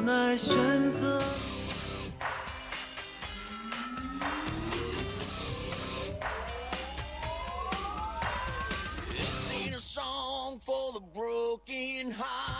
无奈选择。This ain't a song for the broken hearted.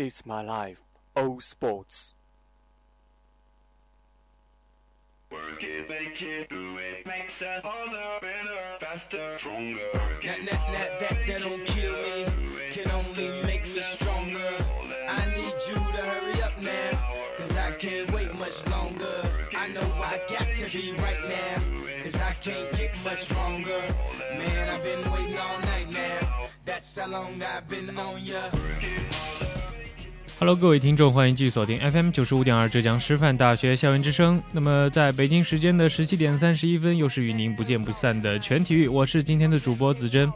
It's my life. It's All Sports。Work it, make it, do it. Makes us harder, better, faster, stronger. That, that, that, that, that don't kill me, can only make us stronger. I need you to hurry up now, cause I can't wait much longer. I know I got to be right now, cause I can't get much longer. Man, I've been waiting all night now, that's how long I've been on ya. Hello，各位听众，欢迎继续锁定 FM 九十五点二浙江师范大学校园之声。那么，在北京时间的十七点三十一分，又是与您不见不散的全体育，我是今天的主播子珍。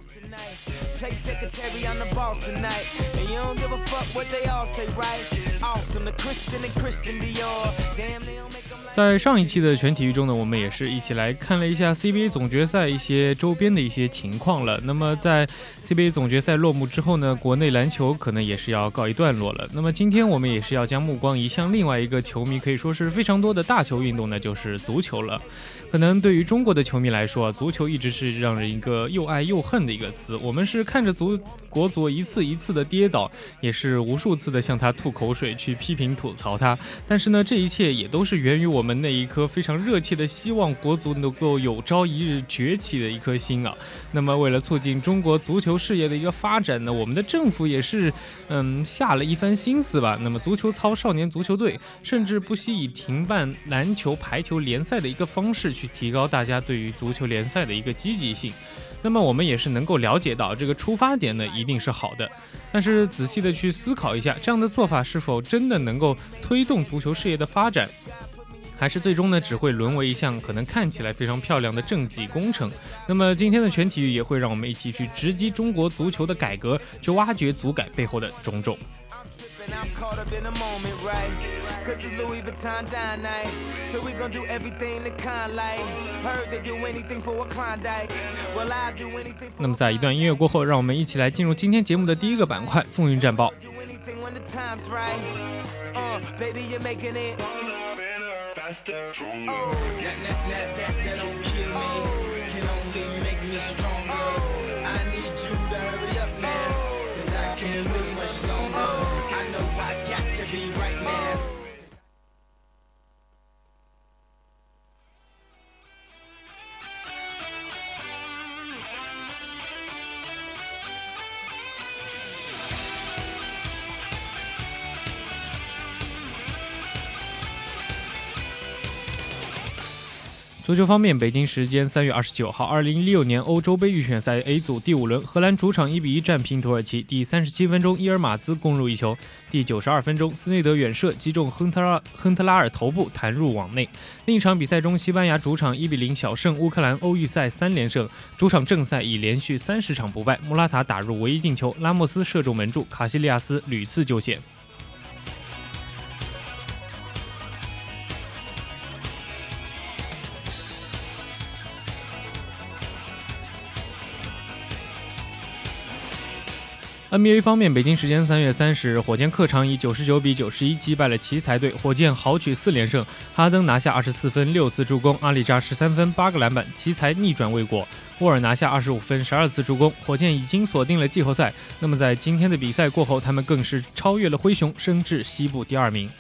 在上一期的全体育中呢，我们也是一起来看了一下 CBA 总决赛一些周边的一些情况了。那么在 CBA 总决赛落幕之后呢，国内篮球可能也是要告一段落了。那么今天我们也是要将目光移向另外一个球迷可以说是非常多的大球运动呢，就是足球了。可能对于中国的球迷来说，足球一直是让人一个又爱又恨的一个词。我们是看着足国足一次一次的跌倒，也是无数次的向他吐口水，去批评吐槽他。但是呢，这一切也都是源于我们那一颗非常热切的希望国足能够有朝一日崛起的一颗心啊。那么，为了促进中国足球事业的一个发展呢，我们的政府也是嗯下了一番心思吧。那么，足球操少年足球队甚至不惜以停办篮球、排球联赛的一个方式去提高大家对于足球联赛的一个积极性。那么我们也是能够了解到，这个出发点呢一定是好的，但是仔细的去思考一下，这样的做法是否真的能够推动足球事业的发展？还是最终呢，只会沦为一项可能看起来非常漂亮的政绩工程。那么今天的全体育也会让我们一起去直击中国足球的改革，去挖掘足改背后的种种。In the? Cause it's Louis Vuitton dine night. So we gon' do everything the kind like. Heard they do anything for a Klondike. Well, I do anything for 那么在一段音乐过后，让我们一起来进入今天节目的第一个板块——风云战报。do anything when the time's right. Uh, baby, you're making it. Harder, better, faster, stronger. That, that, that, that, that don't kill me. Can only make me stronger. I need you to hurry up now. Cause I can't wait much longer. I know I got to be right 足球方面，北京时间三月二十九号，二零一六年欧洲杯预选赛 A 组第五轮，荷兰主场一比一战平土耳其。第三十七分钟，伊尔马兹攻入一球；第九十二分钟，斯内德远射击中亨特拉亨特拉尔头部，弹入网内。另一场比赛中，西班牙主场一比零小胜乌克兰，欧预赛三连胜。主场正赛已连续三十场不败，穆拉塔打入唯一进球，拉莫斯射中门柱，卡西利亚斯屡次救险。NBA 方面，北京时间三月三十日，火箭客场以九十九比九十一击败了奇才队，火箭豪取四连胜。哈登拿下二十四分、六次助攻，阿里扎十三分、八个篮板，奇才逆转未果。沃尔拿下二十五分、十二次助攻，火箭已经锁定了季后赛。那么在今天的比赛过后，他们更是超越了灰熊，升至西部第二名。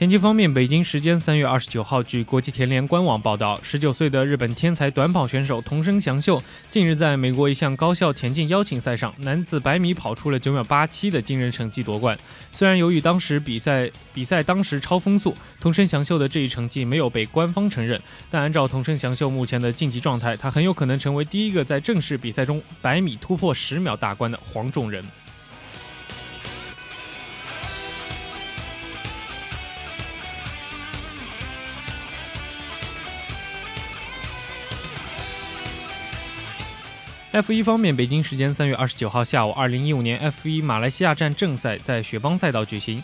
田径方面，北京时间三月二十九号，据国际田联官网报道，十九岁的日本天才短跑选手桐生祥秀近日在美国一项高校田径邀请赛上，男子百米跑出了九秒八七的惊人成绩夺冠。虽然由于当时比赛比赛当时超风速，桐生祥秀的这一成绩没有被官方承认，但按照桐生祥秀目前的竞技状态，他很有可能成为第一个在正式比赛中百米突破十秒大关的黄种人。F 一方面，北京时间三月二十九号下午，二零一五年 F 一马来西亚站正赛在雪邦赛道举行，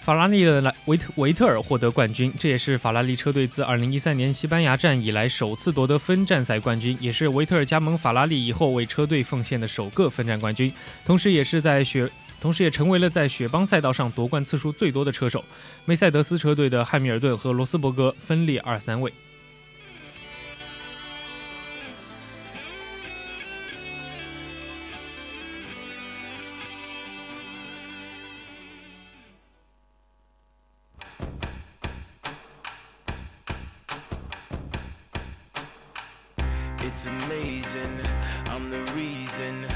法拉利的莱维特维特尔获得冠军，这也是法拉利车队自二零一三年西班牙站以来首次夺得分站赛冠军，也是维特尔加盟法拉利以后为车队奉献的首个分站冠军，同时也是在雪，同时也成为了在雪邦赛道上夺冠次数最多的车手。梅赛德斯车队的汉密尔顿和罗斯伯格分列二三位。Amazing, I'm the reason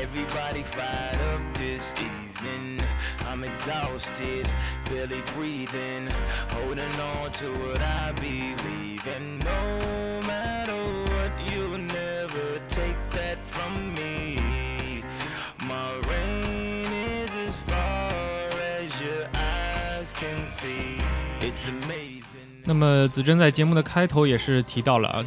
everybody fired up this evening. I'm exhausted, barely breathing, holding on to what I believe in. No matter what, you'll never take that from me. My reign is as far as your eyes can see. It's amazing. 那么子珍在节目的开头也是提到了啊，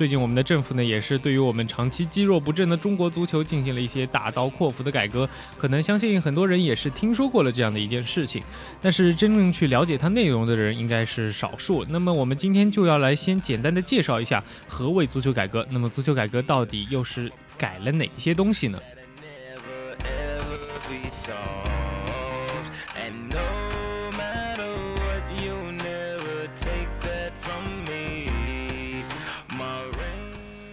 最近我们的政府呢也是对于我们长期积弱不振的中国足球进行了一些大刀阔斧的改革，可能相信很多人也是听说过了这样的一件事情，但是真正去了解它内容的人应该是少数。那么我们今天就要来先简单的介绍一下何谓足球改革，那么足球改革到底又是改了哪些东西呢？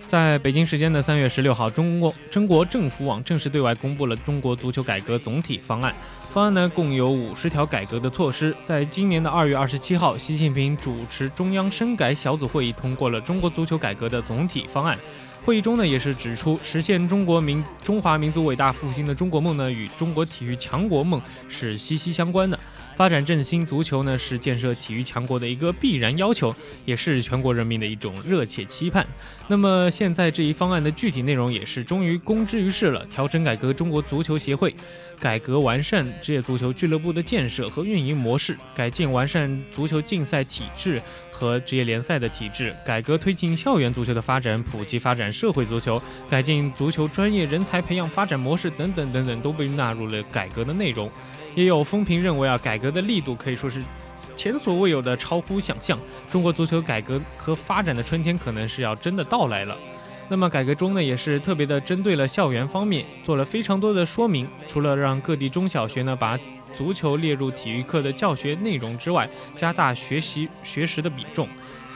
在北京时间的三月十六号，中国中国政府网正式对外公布了中国足球改革总体方案。方案呢共有五十条改革的措施。在今年的二月二十七号，习近平主持中央深改小组会议，通过了中国足球改革的总体方案。会议中呢，也是指出，实现中国民中华民族伟大复兴的中国梦呢，与中国体育强国梦是息息相关的。发展振兴足球呢，是建设体育强国的一个必然要求，也是全国人民的一种热切期盼。那么现在这一方案的具体内容也是终于公之于世了，调整改革中国足球协会，改革完善职业足球俱乐部的建设和运营模式，改进完善足球竞赛体制和职业联赛的体制，改革推进校园足球的发展，普及发展社会足球，改进足球专业人才培养发展模式等等等等，都被纳入了改革的内容。也有风评认为啊，改革的力度可以说是前所未有的超乎想象。中国足球改革和发展的春天可能是要真的到来了。那么改革中呢，也是特别的针对了校园方面，做了非常多的说明。除了让各地中小学呢把足球列入体育课的教学内容之外，加大学习学时的比重。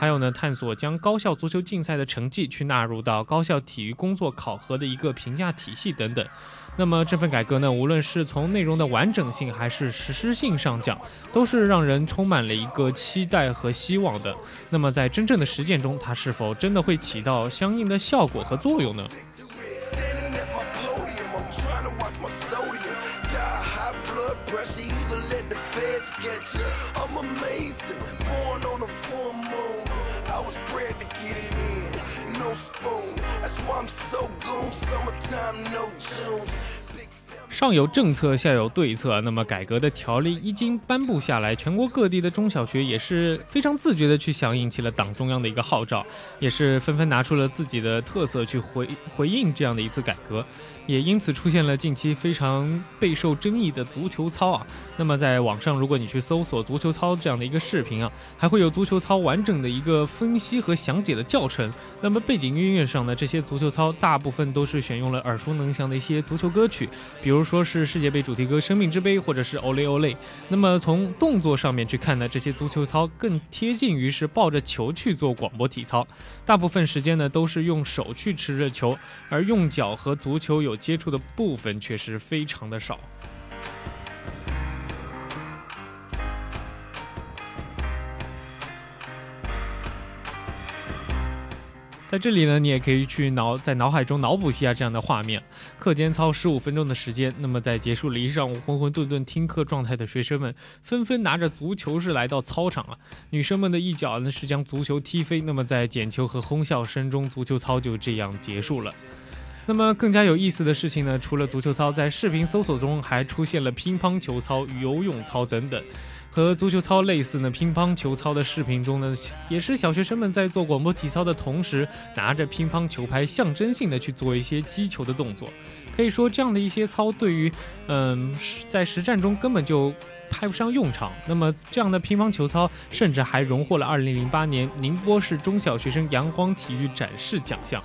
还有呢，探索将高校足球竞赛的成绩去纳入到高校体育工作考核的一个评价体系等等。那么这份改革呢，无论是从内容的完整性还是实施性上讲，都是让人充满了一个期待和希望的。那么在真正的实践中，它是否真的会起到相应的效果和作用呢？上有政策，下有对策。那么改革的条例一经颁布下来，全国各地的中小学也是非常自觉的去响应起了党中央的一个号召，也是纷纷拿出了自己的特色去回回应这样的一次改革，也因此出现了近期非常备受争议的足球操啊。那么在网上，如果你去搜索足球操这样的一个视频啊，还会有足球操完整的一个分析和详解的教程。那么背景音乐上呢，这些足球操大部分都是选用了耳熟能详的一些足球歌曲，比如说是世界杯主题歌《生命之杯》或者是《Ole Ole》。那么从动作上面去看呢，这些足球操更贴近于是抱着球去做广播体操，大部分时间呢都是用手去持着球，而用脚和足球有我接触的部分确实非常的少，在这里呢，你也可以去脑在脑海中脑补一下这样的画面：课间操十五分钟的时间，那么在结束了一上午浑浑沌沌听课状态的学生们，纷纷拿着足球是来到操场了。女生们的一脚呢是将足球踢飞，那么在捡球和哄笑声中，足球操就这样结束了。那么更加有意思的事情呢，除了足球操，在视频搜索中还出现了乒乓球操、游泳操等等。和足球操类似呢，乒乓球操的视频中呢，也是小学生们在做广播体操的同时，拿着乒乓球拍，象征性的去做一些击球的动作。可以说，这样的一些操对于，嗯，在实战中根本就派不上用场。那么，这样的乒乓球操甚至还荣获了2008年宁波市中小学生阳光体育展示奖项。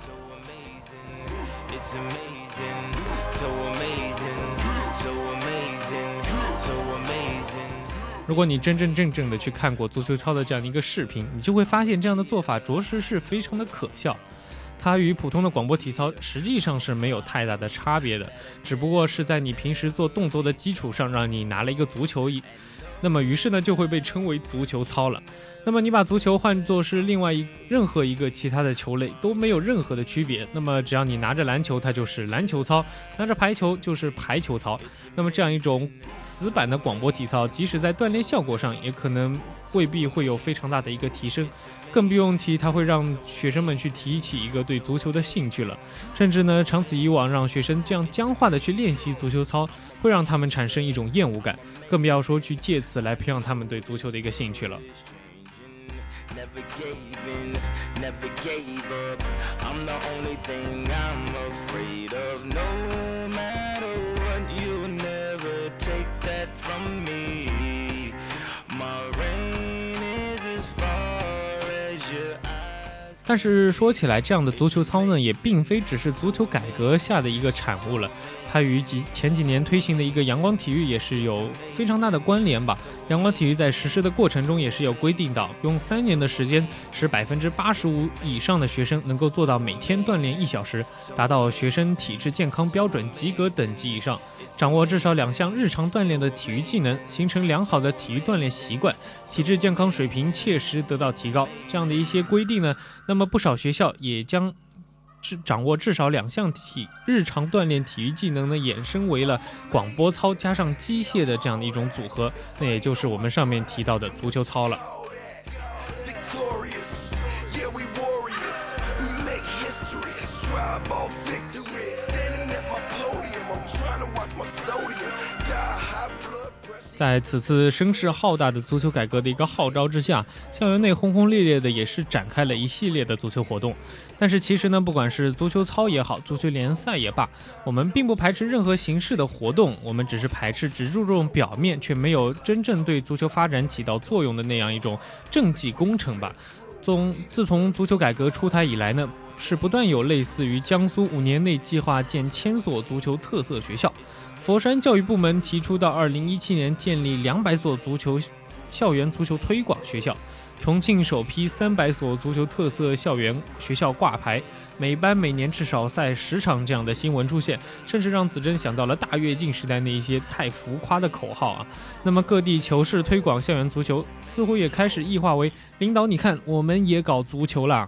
如果你真真正正的去看过足球操的这样的一个视频，你就会发现这样的做法着实是非常的可笑。它与普通的广播体操实际上是没有太大的差别的，只不过是在你平时做动作的基础上，让你拿了一个足球。那么于是呢，就会被称为足球操了。那么你把足球换作是另外一任何一个其他的球类都没有任何的区别。那么只要你拿着篮球，它就是篮球操；拿着排球就是排球操。那么这样一种死板的广播体操，即使在锻炼效果上，也可能未必会有非常大的一个提升。更不用提它会让学生们去提起一个对足球的兴趣了。甚至呢，长此以往，让学生这样僵化的去练习足球操，会让他们产生一种厌恶感更不要说去借此来培养他们对足球的一个兴趣了。但是说起来这样的足球操呢也并非只是足球改革下的一个产物了。它与几前几年推行的一个阳光体育也是有非常大的关联吧。阳光体育在实施的过程中也是有规定到，用三年的时间，使百分之八十五以上的学生能够做到每天锻炼一小时，达到学生体质健康标准及格等级以上，掌握至少两项日常锻炼的体育技能，形成良好的体育锻炼习惯，体质健康水平切实得到提高。这样的一些规定呢，那么不少学校也将至掌握至少两项体日常锻炼体育技能呢，衍生为了广播操加上机械的这样的一种组合，那也就是我们上面提到的足球操了。在此次声势浩大的足球改革的一个号召之下，校园内轰轰烈烈的也是展开了一系列的足球活动。但是其实呢，不管是足球操也好，足球联赛也罢，我们并不排斥任何形式的活动，我们只是排斥只注重表面却没有真正对足球发展起到作用的那样一种政绩工程吧。从自从足球改革出台以来呢，是不断有类似于江苏五年内计划建千所足球特色学校，佛山教育部门提出到二零一七年建立两百所足球校园足球推广学校。重庆首批三百所足球特色校园学校挂牌，每班每年至少赛十场这样的新闻出现，甚至让子珍想到了大跃进时代那一些太浮夸的口号啊。那么各地球市推广校园足球，似乎也开始异化为领导，你看我们也搞足球啦。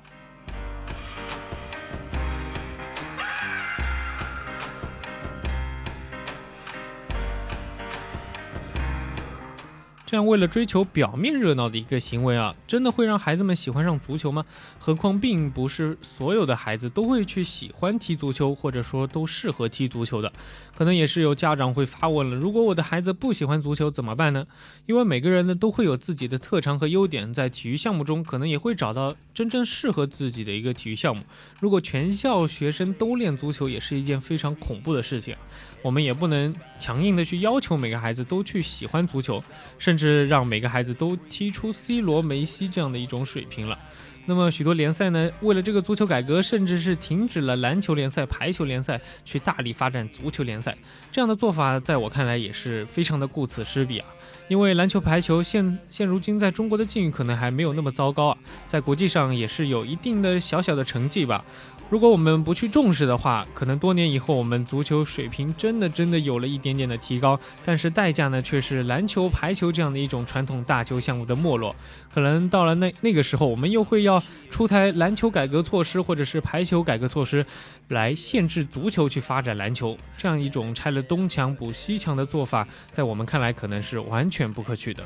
这样为了追求表面热闹的一个行为啊，真的会让孩子们喜欢上足球吗？何况并不是所有的孩子都会去喜欢踢足球，或者说都适合踢足球的。可能也是有家长会发问了：如果我的孩子不喜欢足球怎么办呢？因为每个人呢都会有自己的特长和优点，在体育项目中可能也会找到真正适合自己的一个体育项目。如果全校学生都练足球，也是一件非常恐怖的事情。我们也不能强硬的去要求每个孩子都去喜欢足球，甚至是让每个孩子都踢出 C 罗、梅西这样的一种水平了。那么许多联赛呢，为了这个足球改革，甚至是停止了篮球联赛、排球联赛，去大力发展足球联赛。这样的做法，在我看来也是非常的顾此失彼啊。因为篮球、排球现现如今在中国的境遇可能还没有那么糟糕啊，在国际上也是有一定的小小的成绩吧。如果我们不去重视的话，可能多年以后我们足球水平真的真的有了一点点的提高，但是代价呢却是篮球、排球这样的一种传统大球项目的没落。可能到了那那个时候，我们又会要。出台篮球改革措施或者是排球改革措施，来限制足球去发展篮球，这样一种拆了东墙补西墙的做法，在我们看来可能是完全全不可取的。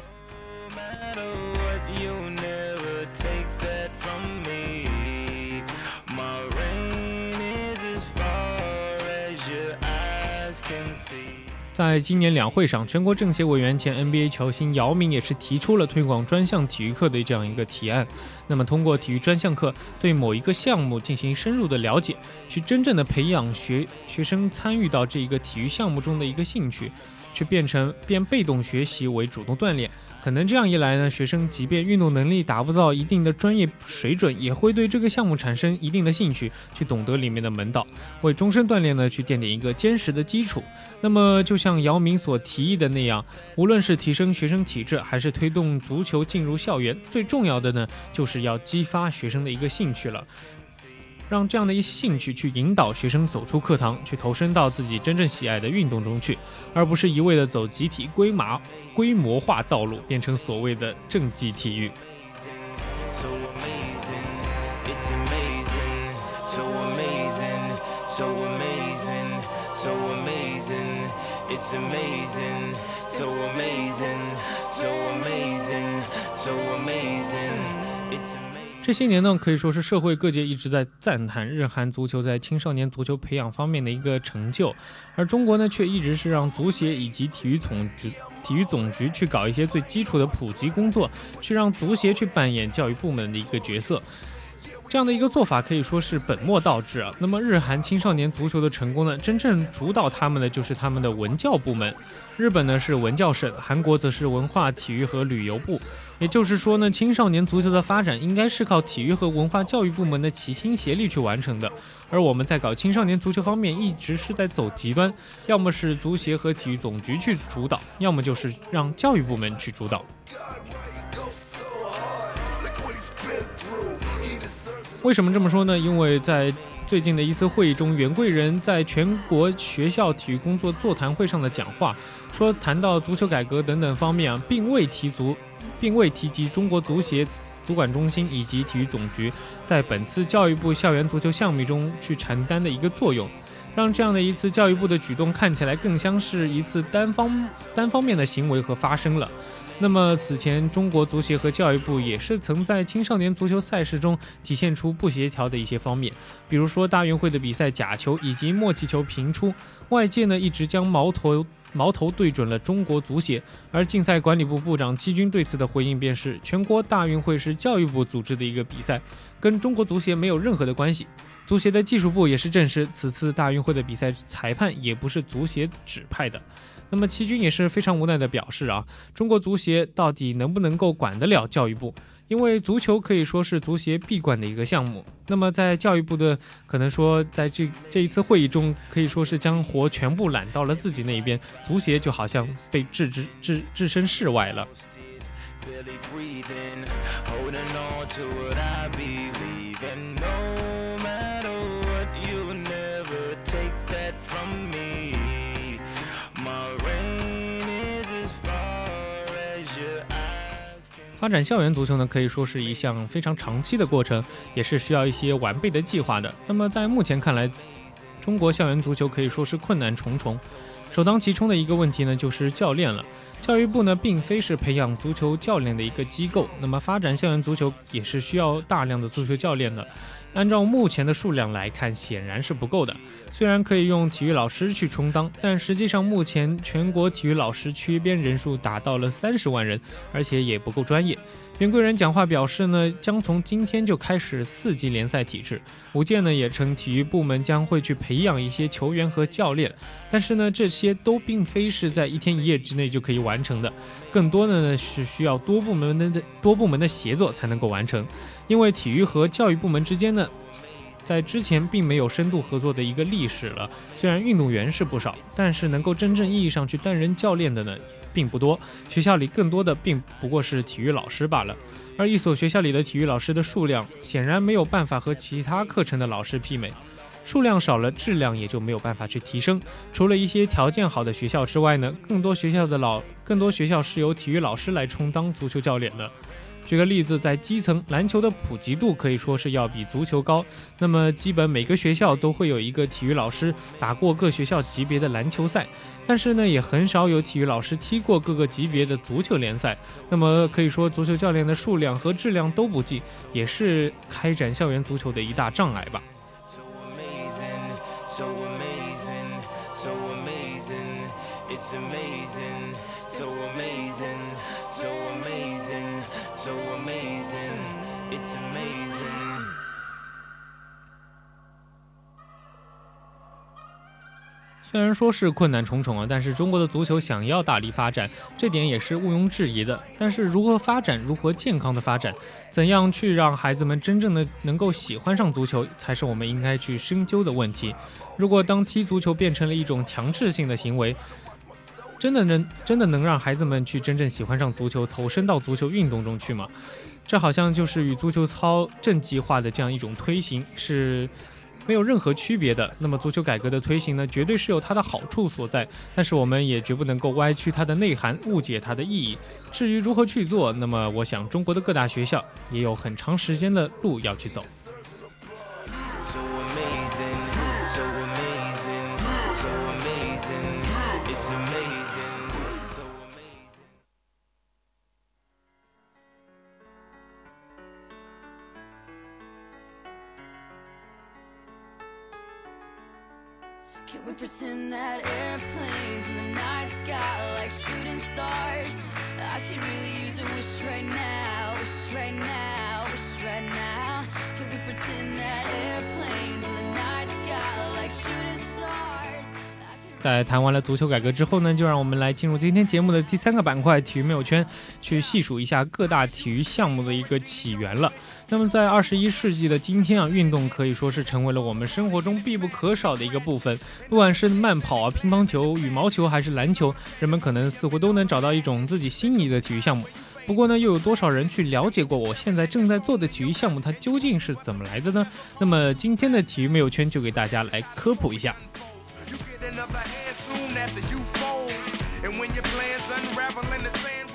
在今年两会上，全国政协委员、前 NBA 球星姚明也是提出了推广专项体育课的这样一个提案。那么，通过体育专项课对某一个项目进行深入的了解，去真正的培养学学生参与到这一个体育项目中的一个兴趣，去变成变被动学习为主动锻炼。可能这样一来呢，学生即便运动能力达不到一定的专业水准，也会对这个项目产生一定的兴趣，去懂得里面的门道，为终身锻炼呢去奠定一个坚实的基础。那么，就像姚明所提议的那样，无论是提升学生体质，还是推动足球进入校园，最重要的呢，就是是要激发学生的一个兴趣了。让这样的一兴趣去引导学生走出课堂，去投身到自己真正喜爱的运动中去，而不是一味的走集体规码规模化道路，变成所谓的正绩体育。So amazing, it's amazing, so amazing, so amazing, so amazing, 这些年呢，可以说是社会各界一直在赞叹日韩足球在青少年足球培养方面的一个成就，而中国呢，却一直是让足协以及体育总局、体育总局去搞一些最基础的普及工作，去让足协去扮演教育部门的一个角色。这样的一个做法可以说是本末倒置啊。那么日韩青少年足球的成功呢，真正主导他们的就是他们的文教部门。日本呢是文教省，韩国则是文化体育和旅游部。也就是说呢，青少年足球的发展应该是靠体育和文化教育部门的齐心协力去完成的。而我们在搞青少年足球方面，一直是在走极端，要么是足协和体育总局去主导，要么就是让教育部门去主导。为什么这么说呢？因为在最近的一次会议中，袁贵人在全国学校体育工作座谈会上的讲话，说谈到足球改革等等方面啊，并未提足，并未提及中国足协。足管中心以及体育总局在本次教育部校园足球项目中去承担的一个作用，让这样的一次教育部的举动看起来更像是一次单方单方面的行为和发生了。那么此前，中国足协和教育部也是曾在青少年足球赛事中体现出不协调的一些方面，比如说大运会的比赛假球以及默契球频出，外界呢一直将矛头矛头对准了中国足协，而竞赛管理部部长戚军对此的回应便是：全国大运会是教育部组织的一个比赛，跟中国足协没有任何的关系。足协的技术部也是证实，此次大运会的比赛裁判也不是足协指派的。那么齐军也是非常无奈的表示啊，中国足协到底能不能够管得了教育部？因为足球可以说是足协闭关的一个项目。那么在教育部的可能说，在这这一次会议中，可以说是将活全部揽到了自己那一边，足协就好像被置之置置身事外了。发展校园足球呢，可以说是一项非常长期的过程，也是需要一些完备的计划的。那么在目前看来，中国校园足球可以说是困难重重。首当其冲的一个问题呢，就是教练了。教育部呢，并非是培养足球教练的一个机构，那么发展校园足球也是需要大量的足球教练的。按照目前的数量来看，显然是不够的。虽然可以用体育老师去充当，但实际上目前全国体育老师缺编人数达到了三十万人，而且也不够专业。袁贵人讲话表示呢，将从今天就开始四级联赛体制。吴健呢也称，体育部门将会去培养一些球员和教练，但是呢，这些都并非是在一天一夜之内就可以完成的，更多的呢是需要多部门的多部门的协作才能够完成。因。为体育和教育部门之间呢，在之前并没有深度合作的一个历史了。虽然运动员是不少，但是能够真正意义上去担任教练的呢，并不多。学校里更多的并不过是体育老师罢了。而一所学校里的体育老师的数量，显然没有办法和其他课程的老师媲美。数量少了，质量也就没有办法去提升。除了一些条件好的学校之外呢，更多学校的老，更多学校是由体育老师来充当足球教练的。举个例子，在基层，篮球的普及度可以说是要比足球高。那么，基本每个学校都会有一个体育老师打过各学校级别的篮球赛，但是呢，也很少有体育老师踢过各个级别的足球联赛。那么，可以说足球教练的数量和质量都不济，也是开展校园足球的一大障碍吧。So amazing, 虽然说是困难重重啊，但是中国的足球想要大力发展，这点也是毋庸置疑的。但是如何发展，如何健康的发展，怎样去让孩子们真正的能够喜欢上足球，才是我们应该去深究的问题。如果当踢足球变成了一种强制性的行为，真的能真的能让孩子们去真正喜欢上足球，投身到足球运动中去吗？这好像就是与足球操正极化的这样一种推行是没有任何区别的。那么足球改革的推行呢，绝对是有它的好处所在，但是我们也绝不能够歪曲它的内涵，误解它的意义。至于如何去做，那么我想中国的各大学校也有很长时间的路要去走。in that airplane. 在谈完了足球改革之后呢，就让我们来进入今天节目的第三个板块——体育没有圈，去细数一下各大体育项目的一个起源了。那么，在二十一世纪的今天啊，运动可以说是成为了我们生活中必不可少的一个部分。不管是慢跑啊、乒乓球、羽毛球还是篮球，人们可能似乎都能找到一种自己心仪的体育项目。不过呢，又有多少人去了解过我现在正在做的体育项目它究竟是怎么来的呢？那么今天的体育没有圈就给大家来科普一下。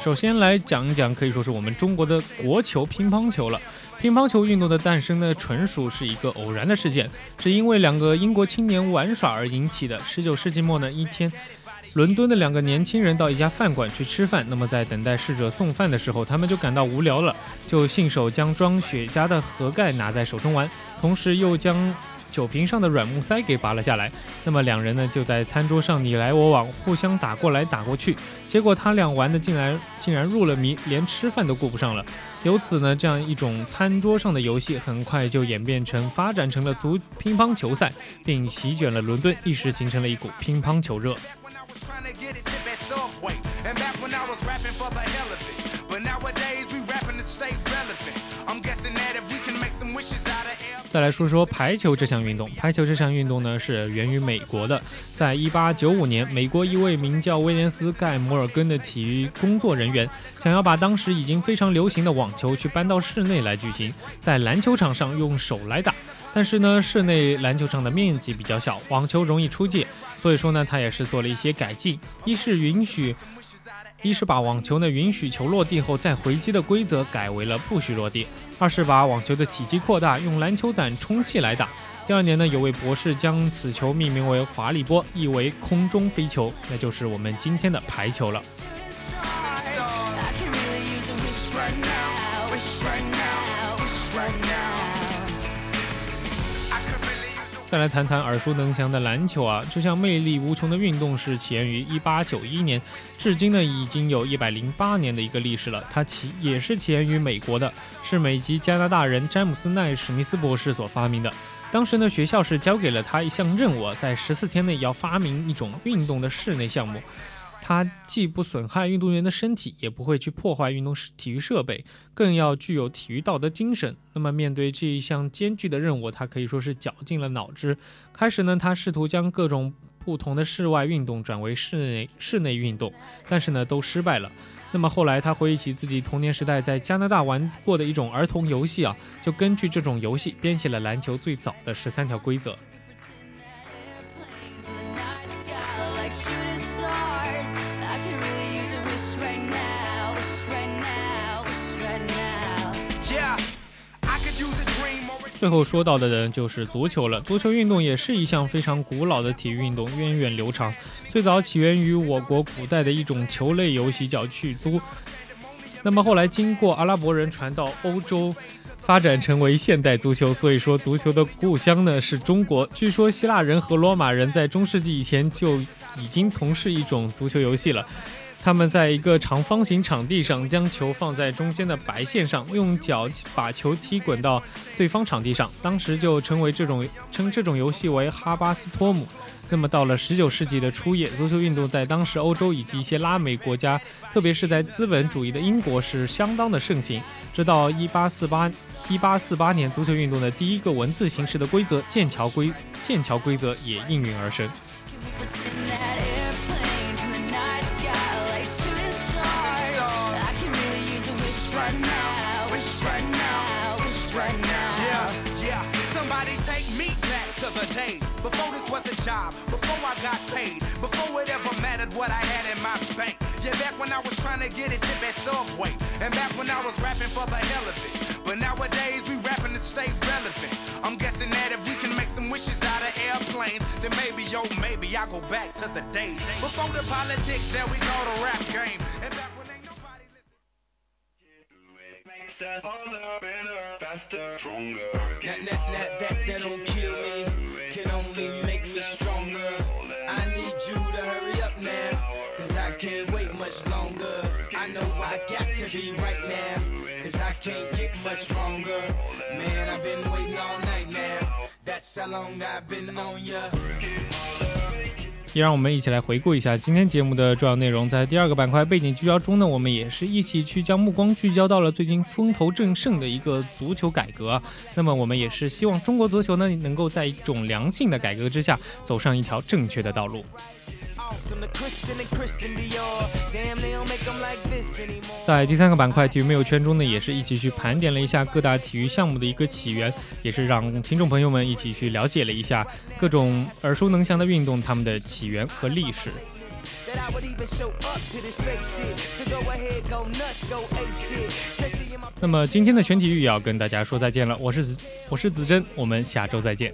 首先来讲一讲，可以说是我们中国的国球乒乓球了。乒乓球运动的诞生呢，纯属是一个偶然的事件，只因为两个英国青年玩耍而引起的。十九世纪末呢，一天，伦敦的两个年轻人到一家饭馆去吃饭，那么在等待侍者送饭的时候，他们就感到无聊了，就信手将装雪茄的盒盖拿在手中玩，同时又将酒瓶上的软木塞给拔了下来那么两人呢就在餐桌上你来我往互相打过来打过去结果他俩玩的竟然竟然入了迷连吃饭都顾不上了。由此呢这样一种餐桌上的游戏很快就演变成发展成了足乒乓球赛并席卷了伦敦一时形成了一股乒乓球热。再来说说排球这项运动。排球这项运动呢是源于美国的，在一八九五年，美国一位名叫威廉斯·盖摩尔根的体育工作人员想要把当时已经非常流行的网球去搬到室内来举行，在篮球场上用手来打。但是呢，室内篮球场的面积比较小，网球容易出界，所以说呢，他也是做了一些改进，一是允许。一是把网球呢允许球落地后再回击的规则改为了不许落地；二是把网球的体积扩大，用篮球胆充气来打。第二年呢，有位博士将此球命名为华丽波，意为空中飞球，那就是我们今天的排球了。再来谈谈耳熟能详的篮球啊，这项魅力无穷的运动是起源于一八九一年，至今呢已经有一百零八年的一个历史了。它起也是起源于美国的，是美籍加拿大人詹姆斯奈史密斯博士所发明的。当时呢，学校是交给了他一项任务，在十四天内要发明一种运动的室内项目。它既不损害运动员的身体，也不会去破坏运动体育设备，更要具有体育道德精神。那么，面对这一项艰巨的任务，他可以说是绞尽了脑汁。开始呢，他试图将各种不同的室外运动转为室内室内运动，但是呢，都失败了。那么后来，他回忆起自己童年时代在加拿大玩过的一种儿童游戏啊，就根据这种游戏编写了篮球最早的十三条规则。最后说到的呢，就是足球了。足球运动也是一项非常古老的体育运动，源远流长。最早起源于我国古代的一种球类游戏，叫去租。那么后来经过阿拉伯人传到欧洲，发展成为现代足球。所以说，足球的故乡呢是中国。据说希腊人和罗马人在中世纪以前就已经从事一种足球游戏了。他们在一个长方形场地上，将球放在中间的白线上，用脚把球踢滚到对方场地上。当时就称为这种称这种游戏为哈巴斯托姆。那么到了十九世纪的初叶，足球运动在当时欧洲以及一些拉美国家，特别是在资本主义的英国是相当的盛行。直到一八四八一八四八年，足球运动的第一个文字形式的规则——剑桥规剑桥规则也应运而生。Right now, wish right now, wish right now. Yeah, yeah. Somebody take me back to the days before this was a job, before I got paid, before it ever mattered what I had in my bank. Yeah, back when I was trying to get a tip at Subway, and back when I was rapping for the hell of it. But nowadays we rapping to stay relevant. I'm guessing that if we can make some wishes out of airplanes, then maybe, yo, maybe I go back to the days before the politics that we call the rap game, us harder, better, faster, stronger. That, that, that, that, that don't kill me, can only make us stronger. I need you to hurry up now, cause I can't wait much longer. I know I got to be right now, cause I can't get much longer. Man, I've been waiting all night now, that's how long I've been on ya. 也让我们一起来回顾一下今天节目的重要内容。在第二个板块背景聚焦中呢，我们也是一起去将目光聚焦到了最近风头正盛的一个足球改革。那么我们也是希望中国足球呢，能够在一种良性的改革之下，走上一条正确的道路。在第三个板块体育没有圈中呢，也是一起去盘点了一下各大体育项目的一个起源，也是让听众朋友们一起去了解了一下各种耳熟能详的运动它们的起源和历史。那么今天的全体育也要跟大家说再见了，我是子我是子珍，我们下周再见。